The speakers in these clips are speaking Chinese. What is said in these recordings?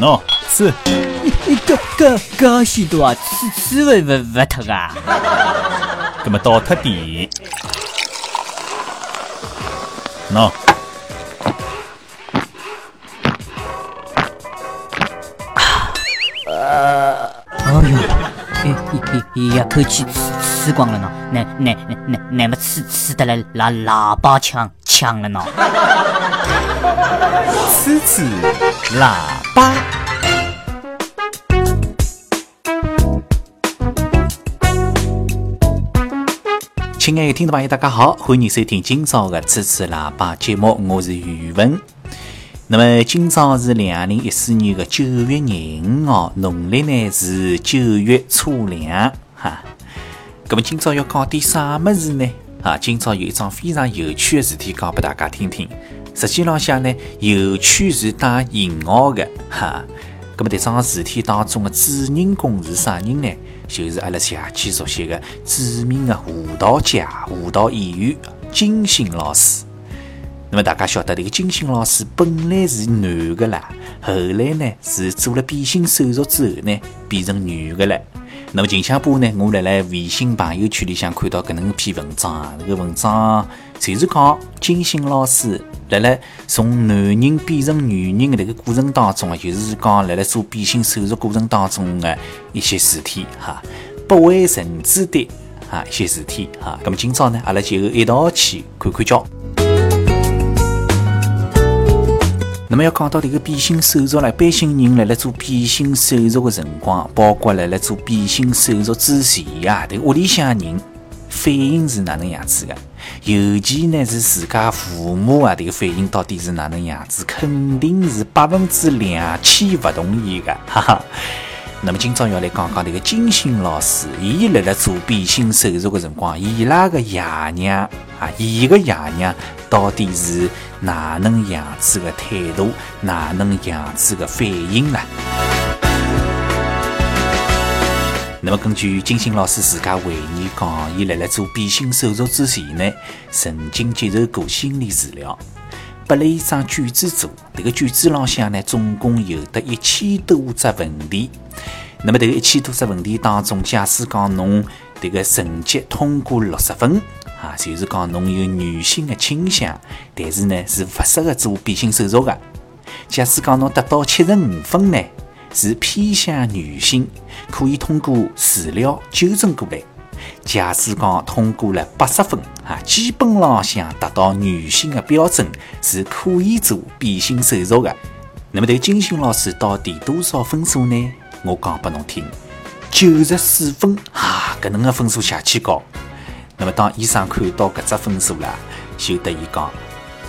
喏，吃。一个个个许多啊，吃吃不不不脱啊。那么倒脱点。喏。呃，哎呦，一一一口气吃吃光了呢，那那那那么吃吃得来拿喇叭枪枪了呢？吃吃喇亲爱的听众朋友，大家好，欢迎收听今朝的吃吃喇叭节目，我是宇文。那么今朝是两零一四年的九月廿五号，农历呢是九月初两哈。那么今朝要讲点啥么子呢？啊，今朝有一桩非常有趣的事体讲给大家听听。实际浪向呢，有趣是带引号的哈。那么迭桩事体当中的主人公是啥人呢？就是阿拉邪气熟悉的著名的舞蹈家、舞蹈演员金星老师。那么大家晓得，迭个金星老师本来是男的啦，后来呢是做了变性手术之后呢，变成女的了。那么近下波呢，我辣辣微信朋友圈里向看到搿能一篇文章，这个文章就是讲金星老师辣辣从男人变成女人的这个过程当中啊，就是讲辣辣做变性手术过程当中的一些事体哈，不为人知的啊一些事体哈。那么今朝呢，阿拉就一道去看看叫。那么要讲到这个变性手术了，一般性人辣辣做变性手术的辰光，包括辣辣做变性手术之前呀，这个屋里向人反应是哪能样子的？尤其呢是自家父母啊，这个反应到底是哪能样子？肯定是百分之两千不同意的，哈哈。那么今朝要来讲讲这个金星老师，伊辣辣做变性手术的辰光，伊拉个爷娘啊，伊个爷娘到底是哪能样子的态度，哪能样子的反应呢？那么根据金星老师自家回忆讲，伊辣辣做变性手术之前呢，曾经接受过心理治疗。拨了一张卷子做，这个卷子浪向呢，总共有得一千多只问题。那么，迭个一千多只问题当中，假使讲侬这个成绩通过六十分啊，就是讲侬有女性的倾向，但是呢是不适合做变性手术的。假使讲侬达到七十五分呢，是偏向女性，可以通过治疗纠正过来。假使讲通过了八十分，啊，基本浪向达到女性的标准，是可以做变性手术的。那么，这个金星老师到底多少分数呢？我讲拨侬听，九十四分，啊，搿能个分数下去高。那么，当医生看到搿只分数了，就得伊讲，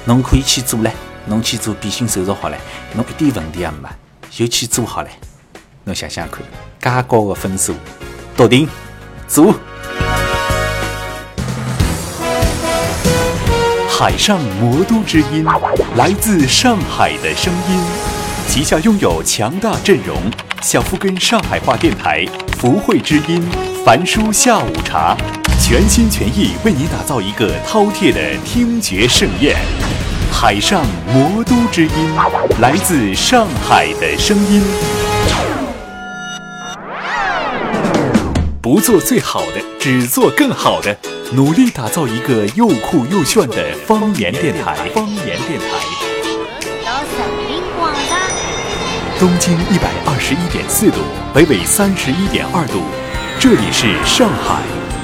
侬可以去做唻，侬去做变性手术好唻，侬一点问题也没，就去做好唻。侬想想看，介高的分数，笃定做。海上魔都之音，来自上海的声音，旗下拥有强大阵容：小夫根上海话电台、福慧之音、凡书下午茶，全心全意为你打造一个饕餮的听觉盛宴。海上魔都之音，来自上海的声音。不做最好的，只做更好的。努力打造一个又酷又炫的方言电台。方言电台。东经一百二十一点四度，北纬三十一点二度，这里是上海。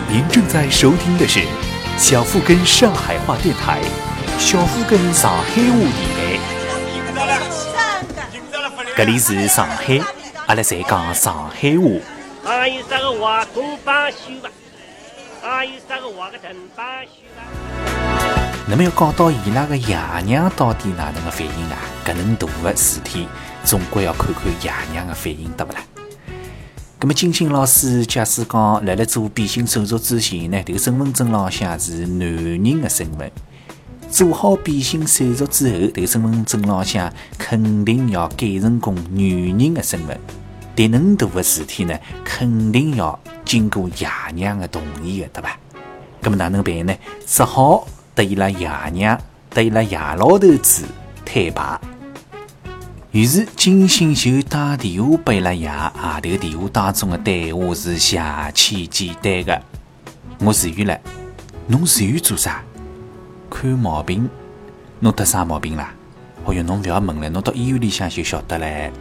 您正在收听的是小富根上海话电台，小富根上海话电台。这里是上海，阿拉在讲上海话。还有啥个话东方秀吧？还有啥个话个东方秀吧？那么要讲到伊拉个爷娘到底哪能个反应啊？搿能大个事体，总归要看看爷娘个反应，对不啦？那么金星老师假使讲辣辣做变性手术之前呢，这个身份证浪向是男人的身份；做好变性手术之后，这个身份证浪向肯定要改成功女人的身份。迭能大的事体呢，肯定要经过爷娘的同意的，对吧？那么哪能办呢？只好得伊拉爷娘，得伊拉爷老头子摊牌。于是金星就打电话拨伊拉爷，啊，这个电话当中的对话是邪气简单的。我住院了，侬住院做啥？看毛病。侬得啥毛病啦？哦哟，侬勿要问了，侬到医院里向就晓得唻。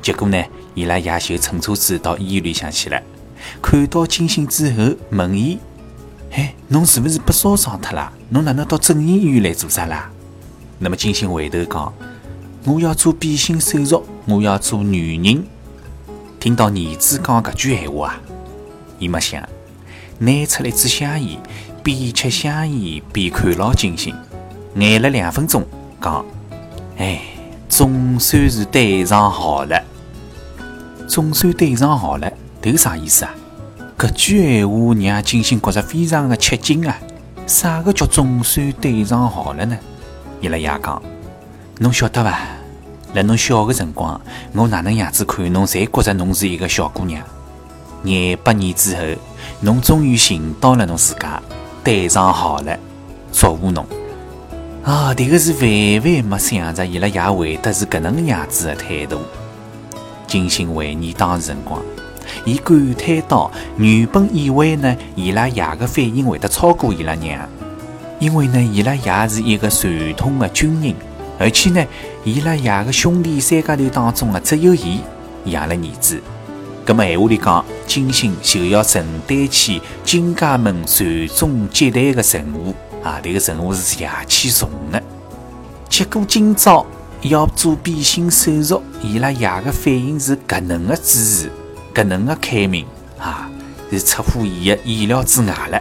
结果呢，伊拉爷就乘车子到医院里向去了。看到金星之后，问伊：“哎，侬是勿是被烧伤脱了？侬哪能到整形医院来做啥啦？”那么金星回头讲：“我要做变性手术，我要做女人。”听到儿子讲搿句闲话啊，伊没想，拿出了一支香烟，边吃香烟边看牢金星，挨了两分钟，讲：“哎，总算是对上号了，总算对上号了。”这个啥意思啊？搿句闲话让金星觉着非常的吃惊啊！啥个叫总算对上号了呢？伊拉爷讲：“侬晓得伐？辣侬小个辰光，我哪能样子看侬，侪觉着侬是一个小姑娘。廿八年之后，侬终于寻到了侬自家，对上号了，祝福侬！啊，迭个是万万没想着伊拉爷会得是搿能样子的态度。金星回忆当时辰光。伊感叹道：“原本以为呢，伊拉爷的反应会得超过伊拉娘，因为呢，伊拉爷是一个传统的军人，而且呢，伊拉爷的兄弟三家头当中啊，只有伊养了儿子。咁么闲话里讲，金星就要承担起金家门传宗接代的任务啊！这个任务是邪气重的。结果今朝要做变性手术，伊拉爷的反应是搿能的支持。”搿能个开明啊，是出乎伊的意料之外了。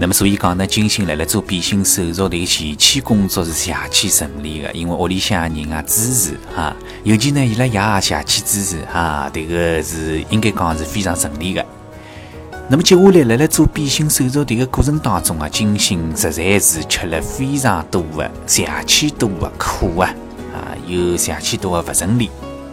那么，所以讲呢，金星辣辣做变性手术的前期工作是邪气顺利的，因为屋里向人啊支持啊，尤其呢伊拉爷也邪气支持啊，这个是应该讲是非常顺利的。那么接下来辣辣做变性手术这个过程当中啊，金星实在是吃了非常多的邪气多的苦啊，啊，有邪气多的不顺利。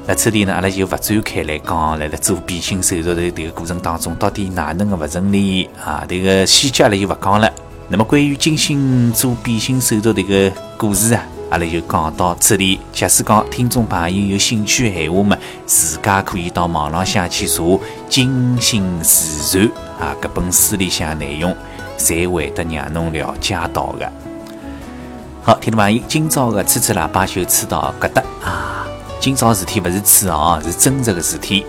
那此地呢，阿拉就不展开来讲，来了做变性手术的这个过程当中，到底哪能个不顺利啊？这个细节阿拉就不讲了。那么关于金星做变性手术这个故事啊，阿拉就讲到这里。假使讲听众朋友有兴趣的闲话嘛，自家可以到网浪向去查《金星自传》啊，搿本书里向内容，才会得让侬了解到的。好，听众朋友，今朝的吹吹喇叭就吹到搿搭啊。今朝事体勿是吹哦，是真实的事体。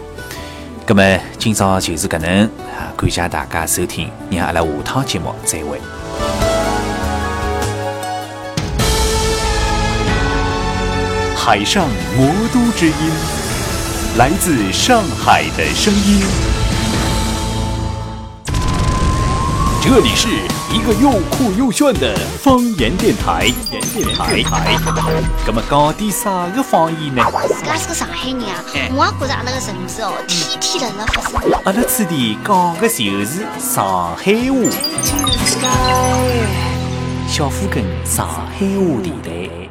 葛么今朝就是搿能啊，感谢大家收听，让阿拉下趟节目再会。海上魔都之音，来自上海的声音。这里是一个又酷又炫的方言电台。电台，那么讲的啥个方言呢？自家是个上海人啊，我也觉着阿拉个城市哦，天天在那发生。阿拉此地讲的就是上海话。小虎跟上海话电台。